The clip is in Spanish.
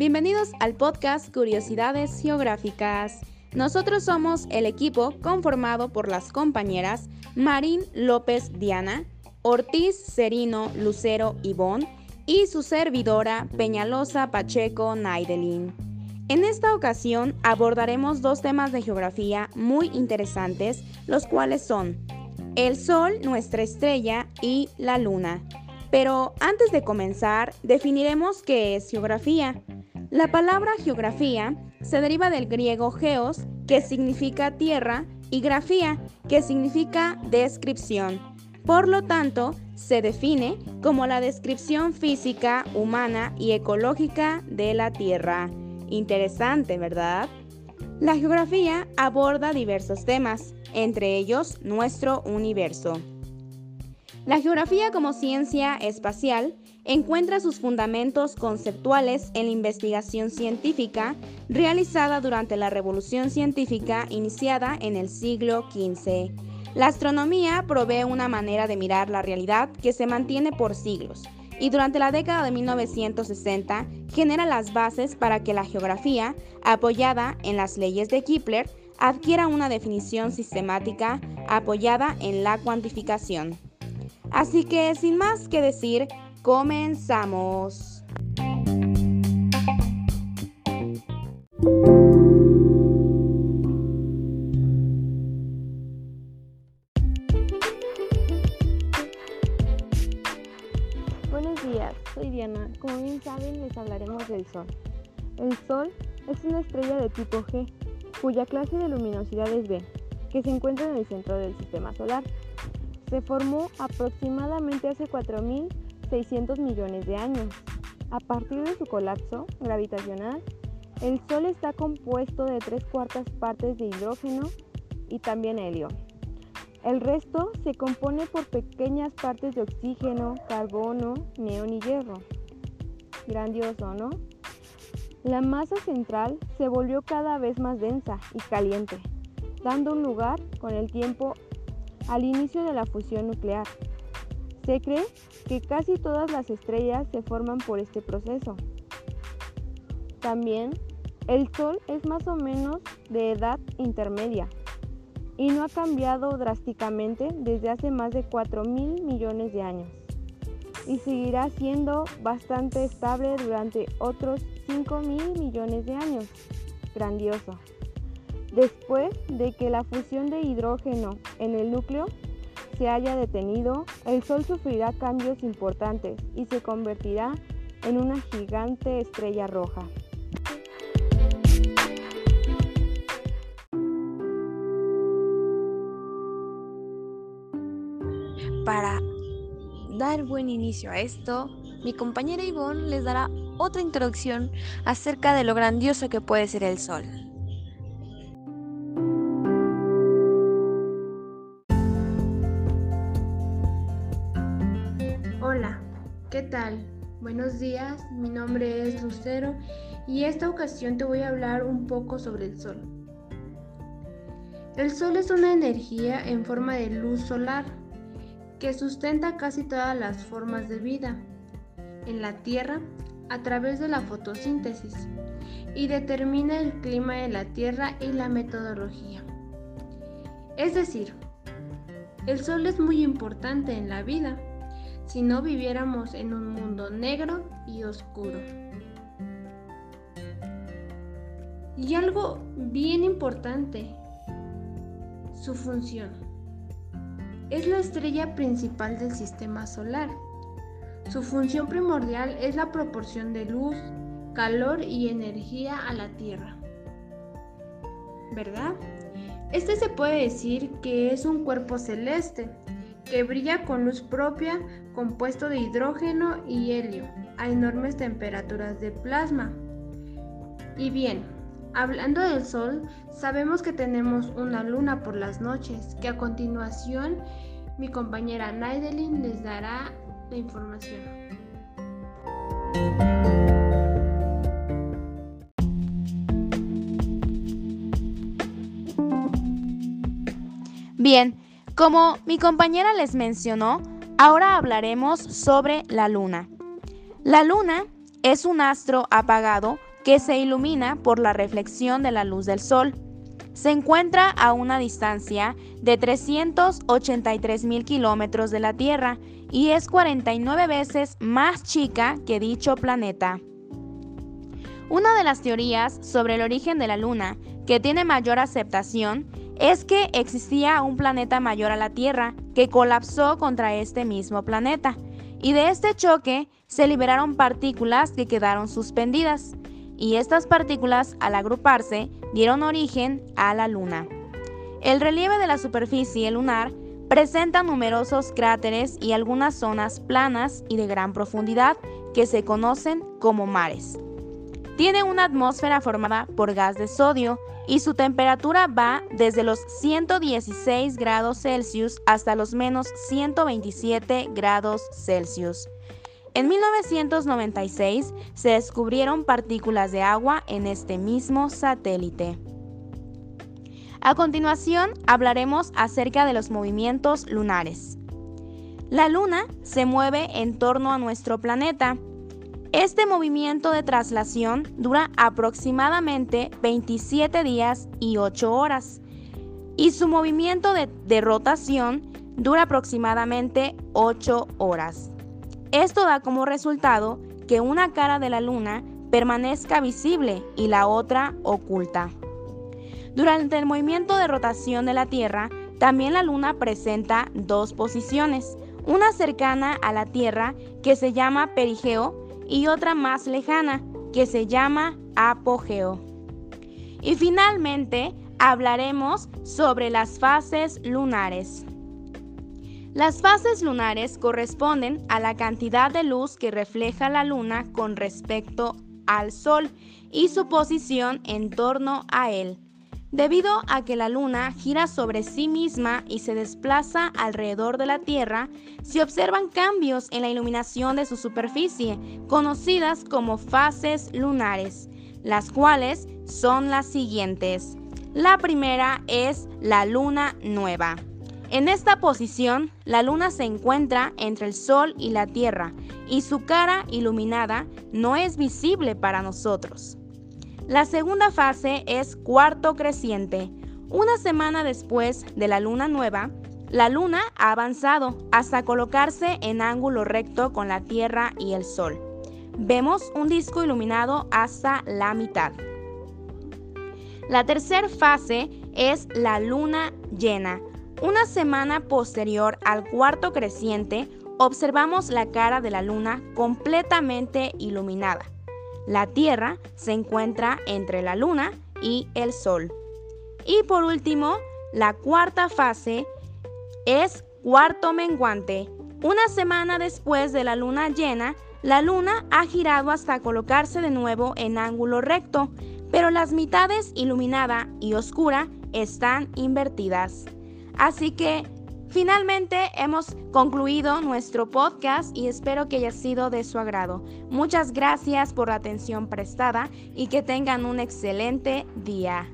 Bienvenidos al podcast Curiosidades Geográficas. Nosotros somos el equipo conformado por las compañeras Marín López Diana, Ortiz Serino Lucero Ivón y su servidora Peñalosa Pacheco Naidelin. En esta ocasión abordaremos dos temas de geografía muy interesantes, los cuales son el Sol, nuestra estrella, y la Luna. Pero antes de comenzar, definiremos qué es geografía. La palabra geografía se deriva del griego geos, que significa tierra, y grafía, que significa descripción. Por lo tanto, se define como la descripción física, humana y ecológica de la Tierra. Interesante, ¿verdad? La geografía aborda diversos temas, entre ellos nuestro universo. La geografía como ciencia espacial encuentra sus fundamentos conceptuales en la investigación científica realizada durante la revolución científica iniciada en el siglo XV. La astronomía provee una manera de mirar la realidad que se mantiene por siglos y durante la década de 1960 genera las bases para que la geografía, apoyada en las leyes de Kepler, adquiera una definición sistemática apoyada en la cuantificación. Así que sin más que decir, comenzamos. Buenos días, soy Diana. Como bien saben, les hablaremos del Sol. El Sol es una estrella de tipo G, cuya clase de luminosidad es B, que se encuentra en el centro del sistema solar. Se formó aproximadamente hace 4.600 millones de años. A partir de su colapso gravitacional, el Sol está compuesto de tres cuartas partes de hidrógeno y también helio. El resto se compone por pequeñas partes de oxígeno, carbono, neón y hierro. Grandioso, ¿no? La masa central se volvió cada vez más densa y caliente, dando un lugar con el tiempo al inicio de la fusión nuclear. Se cree que casi todas las estrellas se forman por este proceso. También, el Sol es más o menos de edad intermedia y no ha cambiado drásticamente desde hace más de 4 mil millones de años y seguirá siendo bastante estable durante otros 5 mil millones de años. Grandioso. Después de que la fusión de hidrógeno en el núcleo se haya detenido, el Sol sufrirá cambios importantes y se convertirá en una gigante estrella roja. Para dar buen inicio a esto, mi compañera Ivonne les dará otra introducción acerca de lo grandioso que puede ser el Sol. ¿Qué tal? Buenos días, mi nombre es Lucero y esta ocasión te voy a hablar un poco sobre el Sol. El Sol es una energía en forma de luz solar que sustenta casi todas las formas de vida en la Tierra a través de la fotosíntesis y determina el clima de la Tierra y la metodología. Es decir, el Sol es muy importante en la vida si no viviéramos en un mundo negro y oscuro. Y algo bien importante, su función. Es la estrella principal del sistema solar. Su función primordial es la proporción de luz, calor y energía a la Tierra. ¿Verdad? Este se puede decir que es un cuerpo celeste que brilla con luz propia compuesto de hidrógeno y helio a enormes temperaturas de plasma. Y bien, hablando del Sol, sabemos que tenemos una luna por las noches, que a continuación mi compañera Naidelin les dará la información. Bien, como mi compañera les mencionó, ahora hablaremos sobre la luna. La luna es un astro apagado que se ilumina por la reflexión de la luz del sol. Se encuentra a una distancia de 383 mil kilómetros de la Tierra y es 49 veces más chica que dicho planeta. Una de las teorías sobre el origen de la Luna que tiene mayor aceptación es que existía un planeta mayor a la Tierra que colapsó contra este mismo planeta y de este choque se liberaron partículas que quedaron suspendidas y estas partículas al agruparse dieron origen a la Luna. El relieve de la superficie lunar presenta numerosos cráteres y algunas zonas planas y de gran profundidad que se conocen como mares. Tiene una atmósfera formada por gas de sodio y su temperatura va desde los 116 grados Celsius hasta los menos 127 grados Celsius. En 1996 se descubrieron partículas de agua en este mismo satélite. A continuación hablaremos acerca de los movimientos lunares. La Luna se mueve en torno a nuestro planeta. Este movimiento de traslación dura aproximadamente 27 días y 8 horas y su movimiento de, rotación dura aproximadamente 8 horas. Esto da como resultado que una cara de la luna permanezca visible y la otra oculta. Durante el movimiento de rotación de la Tierra, también la luna presenta dos posiciones, una cercana a la Tierra que se llama perigeo y otra más lejana que se llama apogeo. Y finalmente hablaremos sobre las fases lunares. Las fases lunares corresponden a la cantidad de luz que refleja la luna con respecto al Sol y su posición en torno a él. Debido a que la luna gira sobre sí misma y se desplaza alrededor de la Tierra, se observan cambios en la iluminación de su superficie, conocidas como fases lunares, las cuales son las siguientes. La primera es la luna nueva. En esta posición, la luna se encuentra entre el Sol y la Tierra y su cara iluminada no es visible para nosotros. La segunda fase es cuarto creciente. Una semana después de la luna nueva, la luna ha avanzado hasta colocarse en ángulo recto con la Tierra y el Sol. Vemos un disco iluminado hasta la mitad. La tercera fase es la luna llena una semana posterior al cuarto creciente, observamos la cara de la luna completamente iluminada. La Tierra se encuentra entre la luna y el Sol. Y por último, la cuarta fase es cuarto menguante. Una semana después de la luna llena, la luna ha girado hasta colocarse de nuevo en ángulo recto, pero las mitades iluminada y oscura están invertidas. Así que finalmente hemos concluido nuestro podcast y espero que haya sido de su agrado. Muchas gracias por la atención prestada y que tengan un excelente día.